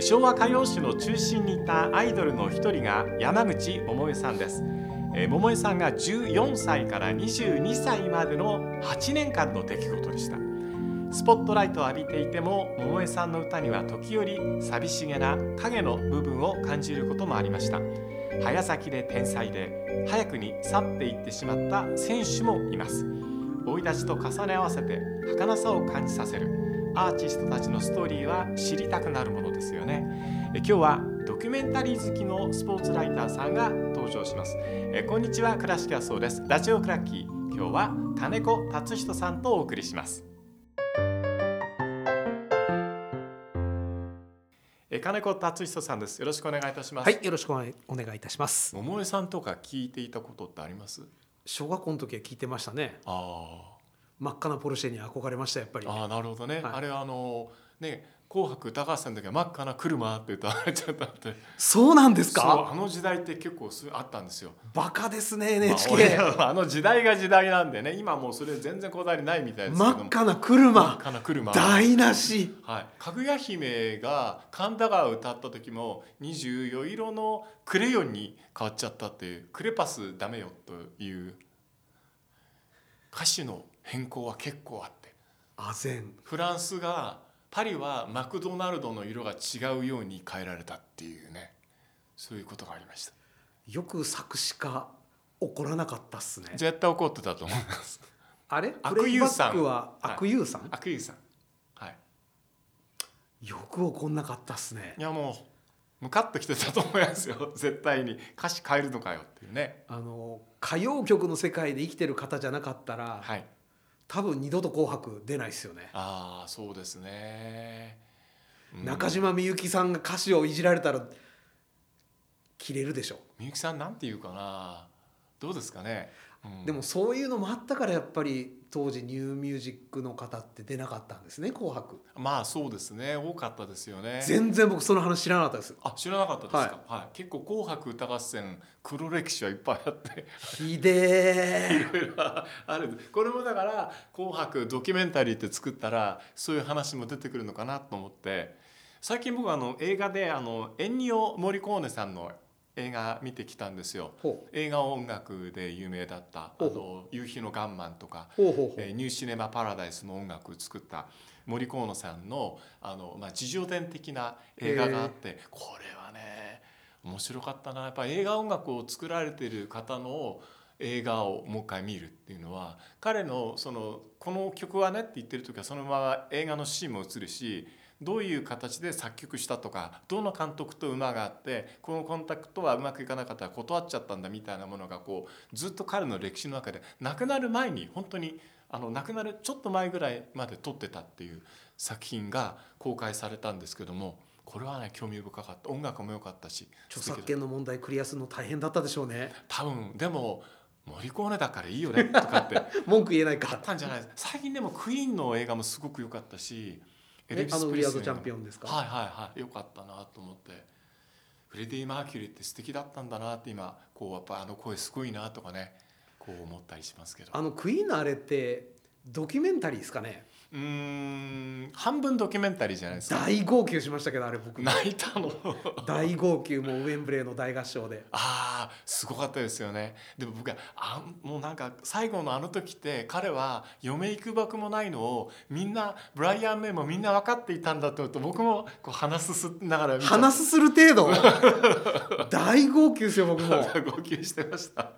昭和歌謡史の中心にいたアイドルの一人が山口百恵さんです。百恵さんが14歳から22歳までの8年間の出来事でした。スポットライトを浴びていても百恵さんの歌には時折寂しげな影の部分を感じることもありました。早咲きで天才で早くに去っていってしまった選手もいます。生い立ちと重ね合わせて儚さを感じさせる。アーティストたちのストーリーは知りたくなるものですよね。今日はドキュメンタリー好きのスポーツライターさんが登場します。こんにちは倉敷はそうです。ラジオクラッキー。今日は金子達人さんとお送りします。金子達人さんです。よろしくお願いいたします。はいよろしくお願いいたします。桃江さんとか聞いていたことってあります？小学校の時は聞いてましたね。ああ真っ赤なポルシェに憧れましたやっぱり。ああなるほどね、はい、あれあのね紅白歌合戦の時は真っ赤な車って歌われちゃったってそうなんですか？あの時代って結構あったんですよ。バカですね NHK、まあ、あの時代が時代なんでね今もうそれ全然こだわりないみたいですけど。真っ赤な車。真っ赤な車。台無し。はい。かぐや姫が神田川を歌った時も24色のクレヨンに変わっちゃったっていうクレパスダメよという歌詞の変更は結構あって。あぜん。フランスがパリはマクドナルドの色が違うように変えられたっていうね。そういうことがありました。よく作詞家怒らなかったっすね。絶対怒ってたと思います。あれ？悪友さん。は悪友さん、はい、悪友さん。はい。よく怒んなかったっすね。いやもうムカッときてたと思いますよ。絶対に。歌詞変えるのかよっていうね。あの歌謡曲の世界で生きてる方じゃなかったら、はい、多分二度と「紅白」出ないですよね。ああそうですね、うん、中島みゆきさんが歌詞をいじられたら切れるでしょ。みゆきさんなんて言うかな。どうですかね、うん、でもそういうのもあったからやっぱり当時ニューミュージックの方って出なかったんですね「紅白」まあそうですね多かったですよね。全然僕その話知らなかったです。あ知らなかったですか、はい、はい、結構「紅白歌合戦」黒歴史はいっぱいあって。ひでいろいろある。これもだから「紅白ドキュメンタリー」って作ったらそういう話も出てくるのかなと思って。最近僕あの映画であのエンニオ・モリコーネさんの映画見てきたんですよ。映画音楽で有名だった「あの夕日のガンマン」とか「えー、ニューシネマ・パラダイス」の音楽を作った森河野さんのあの、まあ、自叙伝的な映画があってこれはね面白かったな。やっぱ映画音楽を作られてる方の映画をもう一回見るっていうのは彼のそのこの曲はねって言ってる時はそのまま映画のシーンも映るしどういう形で作曲したとかどの監督と馬があってこのコンタクトはうまくいかなかったら断っちゃったんだみたいなものがこうずっと彼の歴史の中で亡くなる前に本当にあの亡くなるちょっと前ぐらいまで撮ってたっていう作品が公開されたんですけどもこれはね興味深かった。音楽も良かったし著作権の問題クリアするの大変だったでしょうね。多分でも森コーネだからいいよねとかって 文句言えないか。あったんじゃない。最近でもクイーンの映画もすごく良かったしエルビス・プリスチャンピオンですか？はいはいはい。よかったなと思って。フレディ・マーキュリーって素敵だったんだなって今こうやっぱあの声すごいなとかねこう思ったりしますけど。あのクイーンのあれってドキュメンタリーですかね？うん半分ドキュメンタリーじゃないですか。大号泣しましたけどあれ僕。泣いたの。大号泣もウェンブレーの大合唱で。ああすごかったですよね。でも僕はあもうなんか最後のあの時って彼は嫁行くばくもないのをみんなブライアン・メイもみんな分かっていたんだとと僕もこう鼻すすながら鼻すする程度。大号泣ですよ僕も。号泣してました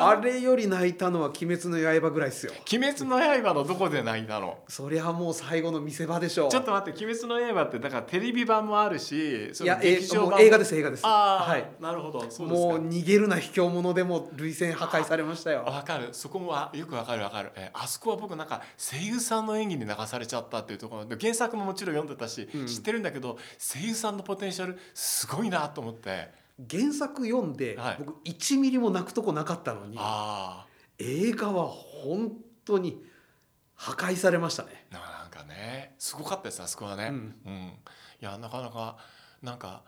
あれより泣いたのは「鬼滅の刃」ぐらいですよ「鬼滅の刃」のどこで泣いたの？そりゃもう最後の見せ場でしょう。ちょっと待って「鬼滅の刃」ってだからテレビ版もあるしいや劇場版映画です映画です。ああ、はい、なるほどもう逃げるな卑怯者でも涙腺破壊されましたよ。わかる。そこもよくわかるわかる。えあそこは僕なんか声優さんの演技に流されちゃったっていうところで原作ももちろん読んでたし、うん、知ってるんだけど声優さんのポテンシャルすごいなと思って原作読んで、はい、僕1ミリも泣くとこなかったのに映画は本当に破壊されましたね。なんかね。すごかったですあそこはね、うん、うん、いやなかなかなんか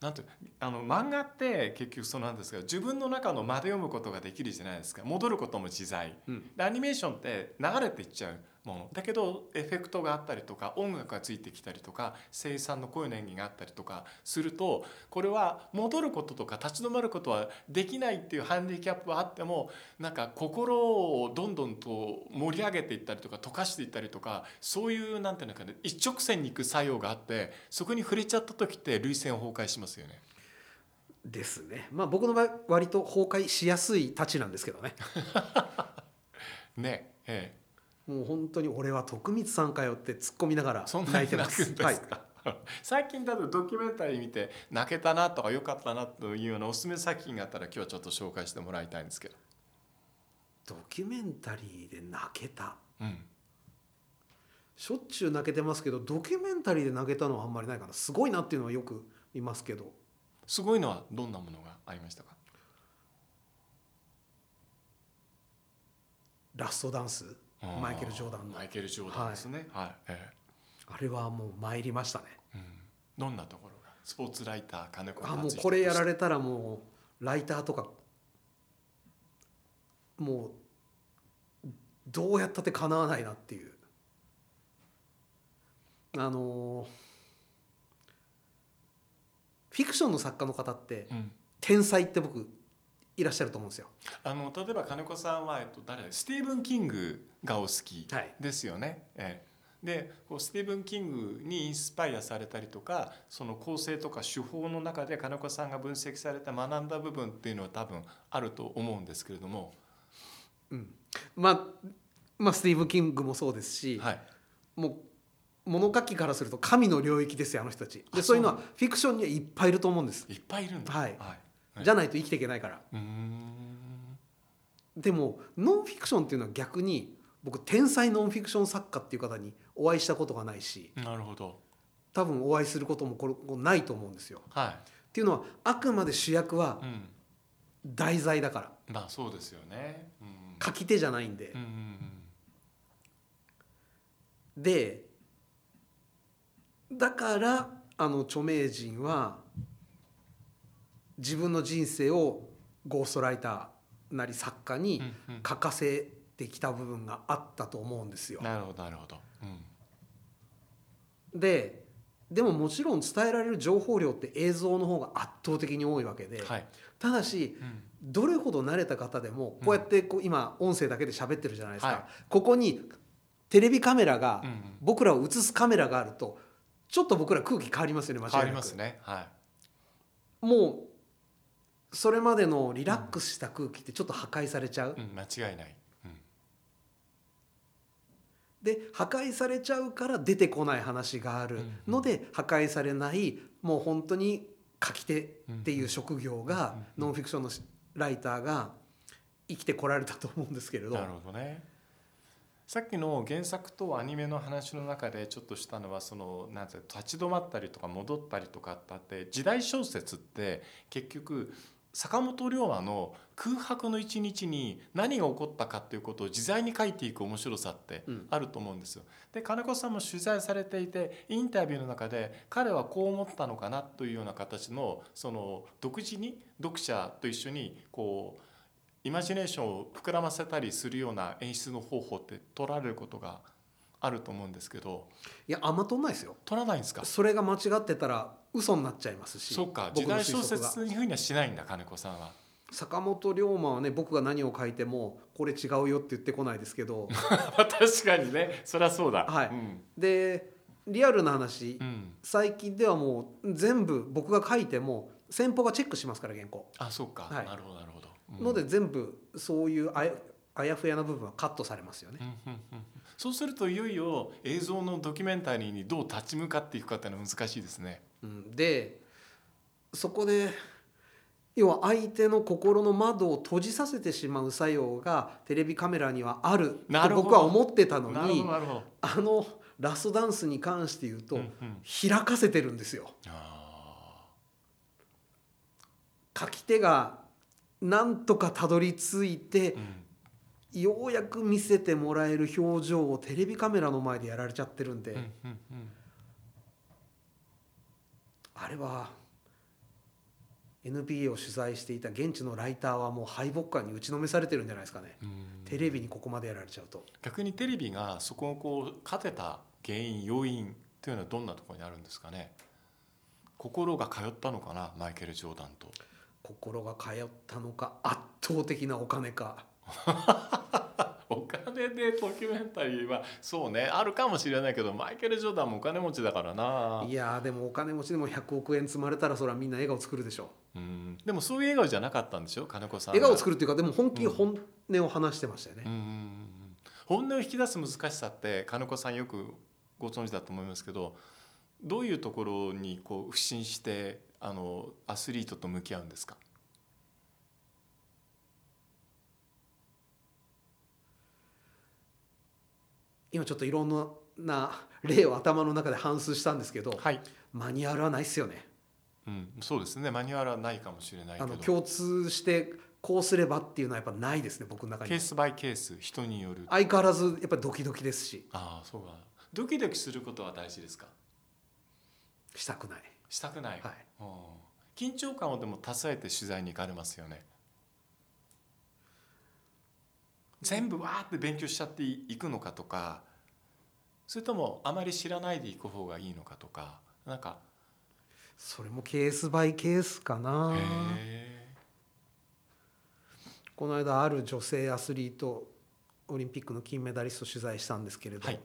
なんてあの漫画って結局そうなんですが自分の中の間で読むことができるじゃないですか。戻ることも自在、うん、でアニメーションって流れていっちゃうものだけどエフェクトがあったりとか音楽がついてきたりとか声優さんの声の演技があったりとかするとこれは戻ることとか立ち止まることはできないっていうハンディキャップはあってもなんか心をどんどんと盛り上げていったりとか溶かしていったりとかそういうなんていうのかね一直線に行く作用があってそこに触れちゃった時って涙腺崩壊しますよね。ですね。まあ僕の場合割と崩壊しやすいたちなんですけどね。ねええ。もう本当に俺は徳光さんかよって突っ込みながら泣いてます。すはい、最近だとドキュメンタリー見て泣けたなとか良かったなというようなおすすめ作品があったら今日はちょっと紹介してもらいたいんですけど。ドキュメンタリーで泣けた、うん、しょっちゅう泣けてますけどドキュメンタリーで泣けたのはあんまりないかな。すごいなっていうのはよく見ますけど。すごいのはどんなものがありましたか？ラストダンスマイケル・ジョーダンの。マイケル・ジョーダンですね。はい、えー、あれはもう参りましたね、うん、どんなところが？スポーツライター金子あもうこれやられたらもうライターとかもうどうやったってかなわないなっていう。あのフィクションの作家の方って、うん、天才って僕いらっしゃると思うんですよ。あの例えば金子さんは、えっと、誰スティーブン・キングがお好きですよね。はい、ええ、でこうスティーブン・キングにインスパイアされたりとかその構成とか手法の中で金子さんが分析された学んだ部分っていうのは多分あると思うんですけれども。うん、まあまあスティーブン・キングもそうですし、はい、もう物書きからすると神の領域ですよあの人たち。でそういうのはフィクションにはいっぱいいると思うんです。いっぱいいるんだ、はい、はいじゃないと生きていけないから。でもノンフィクションっていうのは逆に僕天才ノンフィクション作家っていう方にお会いしたことがないしなるほど。多分お会いすることもこれないと思うんですよ。はい、っていうのはあくまで主役は題材だから、うん、まあそうですよね、うん、書き手じゃないんで。うんうんうん、でだからあの著名人は自分の人生をゴーストライターなり作家に書かせてきた部分があったと思うんですよ。なるほどなるほど。うん、ででももちろん伝えられる情報量って映像の方が圧倒的に多いわけで、はい、ただし、うん、どれほど慣れた方でもこうやってこう今音声だけで喋ってるじゃないですか、はい、ここにテレビカメラが、僕らを映すカメラがあるとちょっと僕ら空気変わりますよね間違いなく。変わりますね。はい、もうそれまでのリラックスした空気ってちょっと破壊されちゃう、うん、間違いない、うん、で破壊されちゃうから出てこない話がある。ので破壊されないもう本当に書き手っていう職業がノンフィクションのライターが生きてこられたと思うんですけれど。なるほどね。さっきの原作とアニメの話の中でちょっとしたのはそのなんて立ち止まったりとか戻ったりとかあって時代小説って結局坂本龍馬の空白の一日に何が起こったかっていうことを自在に書いていく面白さってあると思うんですよ。で金子さんも取材されていてインタビューの中で彼はこう思ったのかなというような形のその独自に読者と一緒にこうイマジネーションを膨らませたりするような演出の方法って取られることがあると思うんですけど。いやあんま取んないですよ。取らないんですか？それが間違ってたら嘘になっちゃいますし。そうか時代小説にふうにはしないんだ金子さんは。坂本龍馬はね僕が何を書いてもこれ違うよって言ってこないですけど。確かにね。そりゃそうだ。はい、うん、でリアルな話、うん、最近ではもう全部僕が書いても先方がチェックしますから原稿。あそうか、はい、なるほどなるほど、うん、ので全部そういうあやあやふやな部分はカットされますよね、うんうんうんそうするといよいよ映像のドキュメンタリーにどう立ち向かっていくかっていうのは難しいですね。うん、でそこで要は相手の心の窓を閉じさせてしまう作用がテレビカメラにはあると僕は思ってたのにあのラストダンスに関して言うと、うんうん、開かせてるんですよ。書き手がなんとかたどり着いて、うんようやく見せてもらえる表情をテレビカメラの前でやられちゃってるんで、うんうんうん、あれは NBA を取材していた現地のライターはもう敗北感に打ちのめされてるんじゃないですかね。テレビにここまでやられちゃうと。逆にテレビがそこをこう勝てた原因要因というのはどんなところにあるんですかね？心が通ったのかなマイケル・ジョーダンと。心が通ったのか圧倒的なお金か お金でドキュメンタリーはそうねあるかもしれないけどマイケル・ジョーダンもお金持ちだからな。いやでもお金持ちでも100億円積まれたらそれはみんな笑顔作るでしょ。う、ん、でもそういう笑顔じゃなかったんでしょ金子さん笑顔作るっていうかでも本気本音を話してましたよね、うん、本音を引き出す難しさって金子さんよくご存知だと思いますけどどういうところにこう不信してあのアスリートと向き合うんですか？今ちょっといろんな例を頭の中で反芻したんですけど、はい、マニュアルはないっすよね。うん、そうですね。マニュアルはないかもしれないけど。あの共通してこうすればっていうのはやっぱないですね僕の中に。ケースバイケース人による。相変わらずやっぱりドキドキですし。ああそうかドキドキすることは大事ですか？したくない。したくない、はい、緊張感をでもたえて取材に行かれますよね全部わーって勉強しちゃっていくのかとか。それともあまり知らないでいく方がいいのかとか。なんか。それもケースバイケースかな。この間ある女性アスリートオリンピックの金メダリスト取材したんですけれど、はい、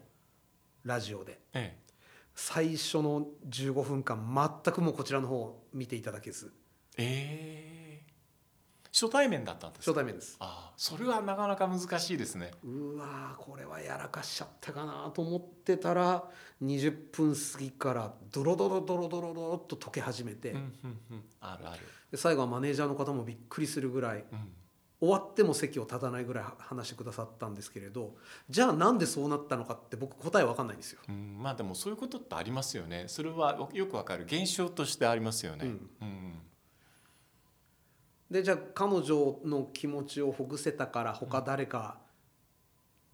ラジオで、ええ、最初の15分間全くもこちらの方を見ていただけず。ええ初対面だったんです。初対面です。ああそれはなかなか難しいですね。うわこれはやらかしちゃったかなと思ってたら20分過ぎからドロドロドロドロドロっと溶け始めて、うんうんうん、あるある。で最後はマネージャーの方もびっくりするぐらい、うん。終わっても席を立たないぐらい話してくださったんですけれどじゃあなんでそうなったのかって僕答え分かんないんですよ。うん、まあでもそういうことってありますよね。それはよくわかる現象としてありますよね。うん、うん、でじゃあ彼女の気持ちをほぐせたから他誰か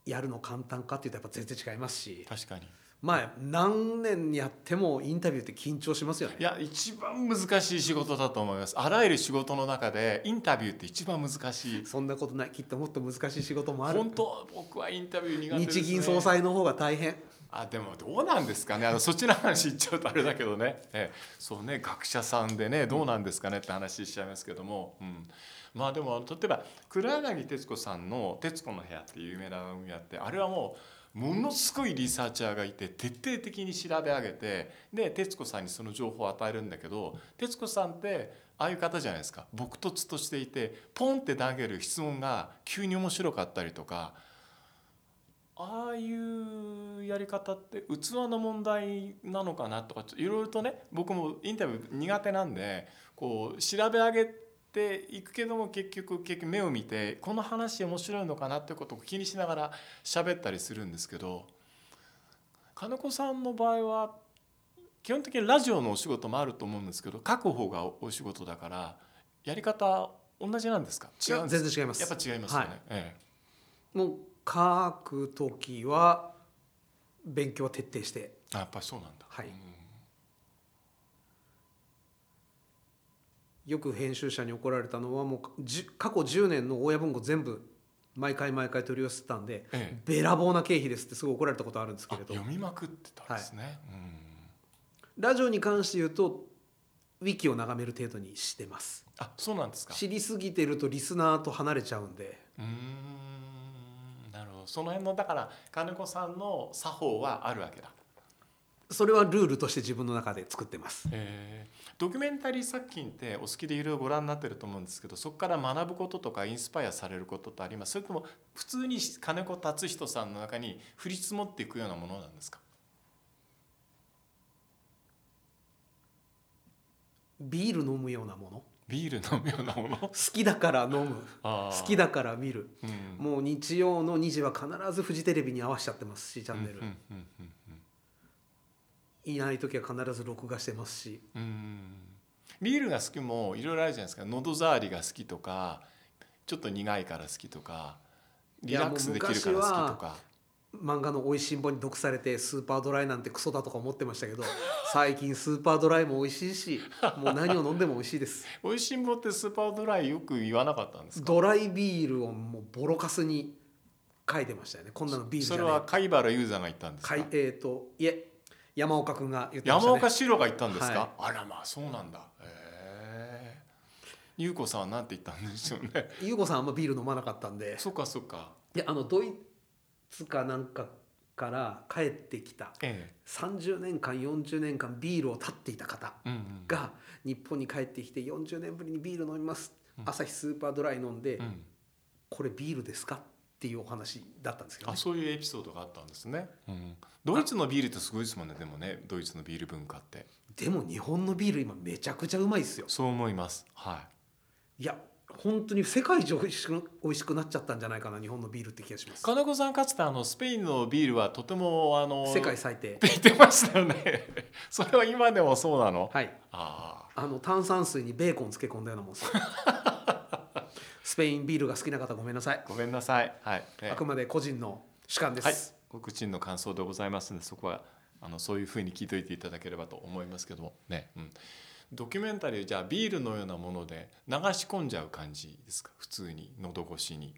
やるの簡単かっていうとやっぱ全然違いますし。確かに。まあ何年やってもインタビューって緊張しますよね。いや一番難しい仕事だと思います。あらゆる仕事の中でインタビューって一番難しい。そんなことない。きっともっと難しい仕事もある。本当僕はインタビュー苦手です、ね、日銀総裁の方が大変あでもどうなんですかね。あのそっちの話言っちゃうとあれだけどね、えそうね学者さんでねどうなんですかねって話しちゃいますけども、うん、まあでも例えば黒柳徹子さんの「徹子の部屋」っていう有名な番組があってあれはもうものすごいリサーチャーがいて徹底的に調べ上げてで徹子さんにその情報を与えるんだけど徹子さんってああいう方じゃないですか。朴突としていてポンって投げる質問が急に面白かったりとかああいうやり方って器の問題なのかなとかいろいろとね僕もインタビュー苦手なんでこう調べ上げていくけども結局結局目を見てこの話面白いのかなってことを気にしながら喋ったりするんですけど金子さんの場合は基本的にラジオのお仕事もあると思うんですけど書く方がお仕事だからやり方同じなんですか？違う全然違います。やっぱ違いますよね、はい。ええ、もう書く時は勉強は徹底して。あやっぱりそうなんだ。はい、うんよく編集者に怒られたのはもう過去10年の大家文庫全部毎回毎回取り寄せてたんで、ええ、べらぼうな経費ですってすごい怒られたことあるんですけれど。読みまくってたんですね、はい、ラジオに関して言うとウィキを眺める程度にしてます。あそうなんですか。知りすぎてるとリスナーと離れちゃうんで。うんその辺のだから金子さんの作法はあるわけだ。それはルールとして自分の中で作ってます。ドキュメンタリー作品ってお好きでいろいろご覧になってると思うんですけどそこから学ぶこととかインスパイアされることってあります？それとも普通に金子達人さんの中に降り積もっていくようなものなんですか？ビール飲むようなもの？ビール飲むようなもの？好きだから飲む。好きだから見る、うん、もう日曜の2時は必ずフジテレビに合わせちゃってますしチャンネル。いない時は必ず録画してますし。ビールが好きもいろいろあるじゃないですか。喉触りが好きとかちょっと苦いから好きとかリラックスできるから好きとか漫画の「おいしんぼ」に毒されてスーパードライなんてクソだとか思ってましたけど 最近スーパードライも美味しいしもう何を飲んでも美味しいです。おいしんぼってスーパードライよく言わなかったんですか？ドライビールをもうボロカスに書いてましたよね。こんなのビールじゃそれは貝原雄山が言ったんですか？えっ、ー、といえ山岡君が言ってました、ね、山岡四郎が言ったんですか、はい、あらまあそうなんだ。へえ優子さんは何て言ったんでしょうね。優子さんあんまビール飲まなかったんで。そっかそっか。いやあのドイツかなんかから帰ってきた、ええ、30年間40年間ビールを断っていた方が日本に帰ってきて40年ぶりにビール飲みます、うん、朝日スーパードライ飲んで、うん、これビールですかっていうお話だったんですけど、ね、あそういうエピソードがあったんですね、うん、ドイツのビールってすごいですもんねでもねドイツのビール文化って。でも日本のビール今めちゃくちゃうまいですよ。そう思います。はい。いや本当に世界一美味しく美味しくなっちゃったんじゃないかな日本のビールって気がします。金子さんかつてあのスペインのビールはとてもあの世界最低。って言ってましたよね。それは今でもそうなの？はい。ああの炭酸水にベーコン漬け込んだようなもん スペインビールが好きな方ごめんなさい。ごめんなさい、はい、あくまで個人の主観です、はい、僕人の感想でございますのでそこはあのそういうふうに聞いといていただければと思いますけども。ね、うん、ドキュメンタリーじゃあビールのようなもので流し込んじゃう感じですか？普通に喉越しに。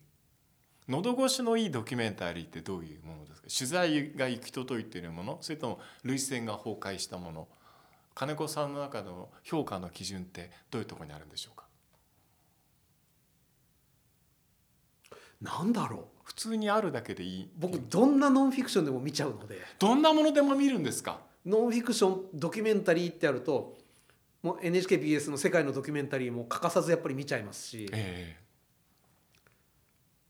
喉越しのいいドキュメンタリーってどういうものですか？取材が行き届いているもの？それとも涙腺が崩壊したもの？金子さんの中の評価の基準ってどういうところにあるんでしょうか？なんだろう？普通にあるだけでいい。僕どんなノンフィクションでも見ちゃうので。どんなものでも見るんですか？ノンフィクションドキュメンタリーってあるともう NHKBS の世界のドキュメンタリーも欠かさずやっぱり見ちゃいますし、えー、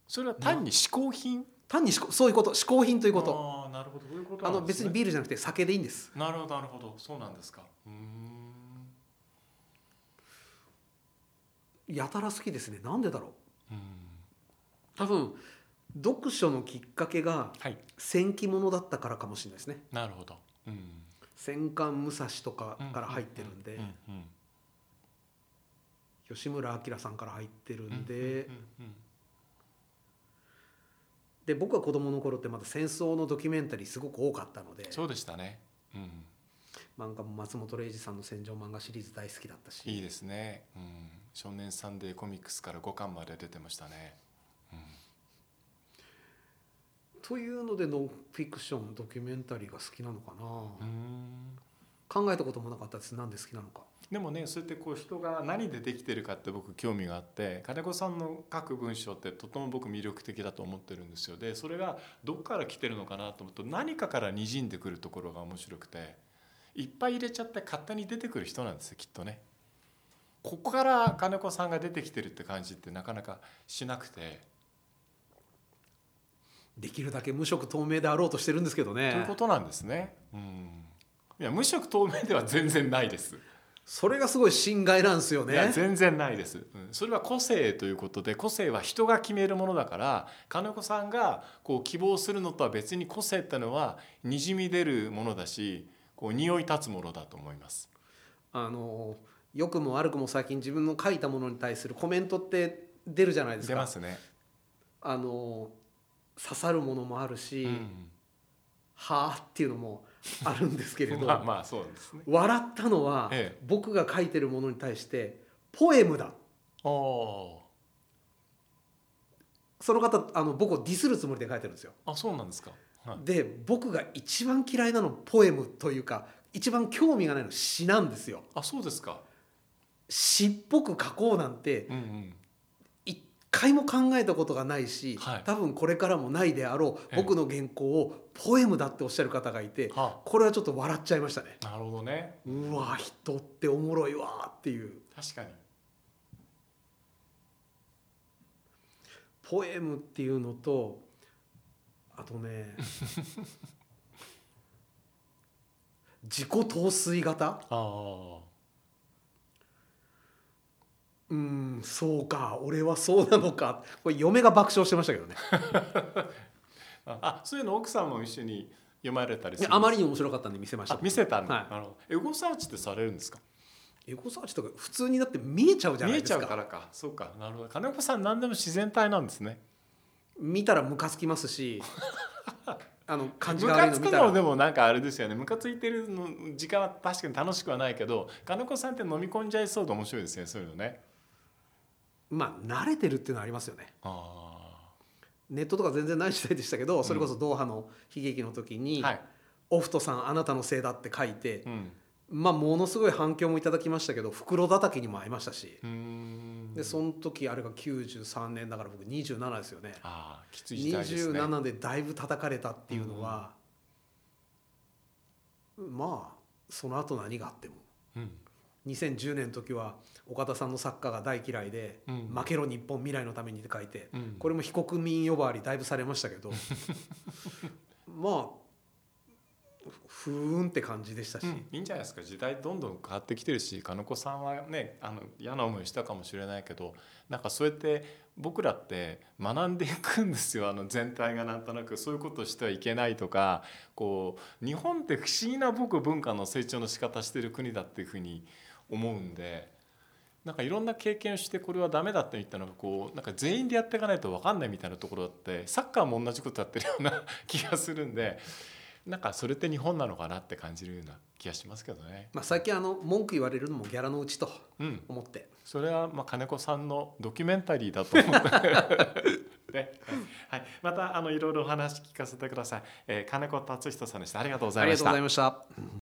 それは単に嗜好品？単にそういうこと。嗜好品ということ。ああなるほど。そういうこと、ね、あの別にビールじゃなくて酒でいいんです。なるほどなるほどそうなんですか。うん。やたら好きですね。なんでだろう。多分読書のきっかけが戦記物だったからかもしれないですね、なるほど、うん、戦艦武蔵とかから入ってるんで吉村明さんから入ってるんで、で僕は子供の頃ってまだ戦争のドキュメンタリーすごく多かったのでそうでしたね、うん、漫画も松本零士さんの戦場漫画シリーズ大好きだったし。いいですね、うん、少年サンデーコミックスから5巻まで出てましたね、うん、というのでノンフィクションドキュメンタリーが好きなのかな。考えたこともなかったです。なんで好きなのか。でもねそうやってこう人が何でできてるかって僕興味があって金子さんの書く文章ってとても僕魅力的だと思ってるんですよ。でそれがどこから来てるのかなと思うと何かからにじんでくるところが面白くていっぱい入れちゃって勝手に出てくる人なんですよきっとね。ここから金子さんが出てきてるって感じってなかなかしなくて。できるだけ無色透明であろうとしてるんですけどね。ということなんですね。うん、いや無色透明では全然ないです。それがすごい心外なんですよね。いや全然ないです、うん。それは個性ということで個性は人が決めるものだから金子さんがこう希望するのとは別に個性ってのはにじみ出るものだしこう匂い立つものだと思います。あの良くも悪くも最近自分の書いたものに対するコメントって出るじゃないですか。出ますね。あの刺さるものもあるし、うん、はあっていうのもあるんですけれど まあまあそうですね。笑ったのは、ええ、僕が書いてるものに対してポエムだ。その方あの僕をディスるつもりで書いてるんですよ。あそうなんですか、はい、で僕が一番嫌いなのポエムというか一番興味がないの詩なんですよ。あそうですか。詩っぽく書こうなんて、うんうん回も考えたことがないし、はい、多分これからもないであろう僕の原稿をポエムだっておっしゃる方がいて、これはちょっと笑っちゃいましたね。なるほどね。うわ人っておもろいわっていう。確かに。ポエムっていうのとあとね 自己陶酔型？ああうんそうか俺はそうなのか。これ嫁が爆笑してましたけどね。あそういうの奥さんも一緒に読まれたりするあまりに面白かったんで見せました。見せたんだ、はい、なるほどエゴサーチってされるんですか？エゴサーチとか普通にだって見えちゃうじゃないですか。見えちゃうからか。そうか。なるほど。金子さん何でも自然体なんですね。見たらムカつきますし あの感じムが悪いカつくのの見たらでもなんかあれですよね。ムカついてるの時間は確かに楽しくはないけど金子さんって飲み込んじゃいそうで面白いですねそういうのねまあ慣れてるっていうのはありますよね。あネットとか全然ない時代でしたけどそれこそドーハの悲劇の時にあはい「オフトさんあなたのせいだ」って書いてうん。まあものすごい反響もいただきましたけど袋叩きにも会いましたし。でその時あれが93年だから僕27ですよね。ああきつい時代ですね。27でだいぶ叩かれたっていうのは、まあその後何があっても。うん2010年の時は岡田さんの作家が大嫌いで「うん。負けろ日本未来のために」って書いて、うん。これも非国民呼ばわりだいぶされましたけど まあふーんって感じでしたし、うん、いいんじゃないですか。時代どんどん変わってきてるし金子さんはねあの嫌な思いしたかもしれないけどなんかそうやって僕らって学んでいくんですよ。あの全体がなんとなく。そういうことをしてはいけないとかこう日本って不思議な僕文化の成長の仕方してる国だっていうふうに思うんで。なんかいろんな経験をしてこれはダメだって言ったのがこうなんか全員でやっていかないと分かんないみたいなところだってサッカーも同じことやってるような 気がするんでなんかそれって日本なのかなって感じるような気がしますけどね。まあ、最近あの文句言われるのもギャラのうちとうん、思って。それはまあ金子さんのドキュメンタリーだと思って、ね。はい、またあのいろいろお話聞かせてください、えー金子達人さんでした。ありがとうございました。ありがとうございました。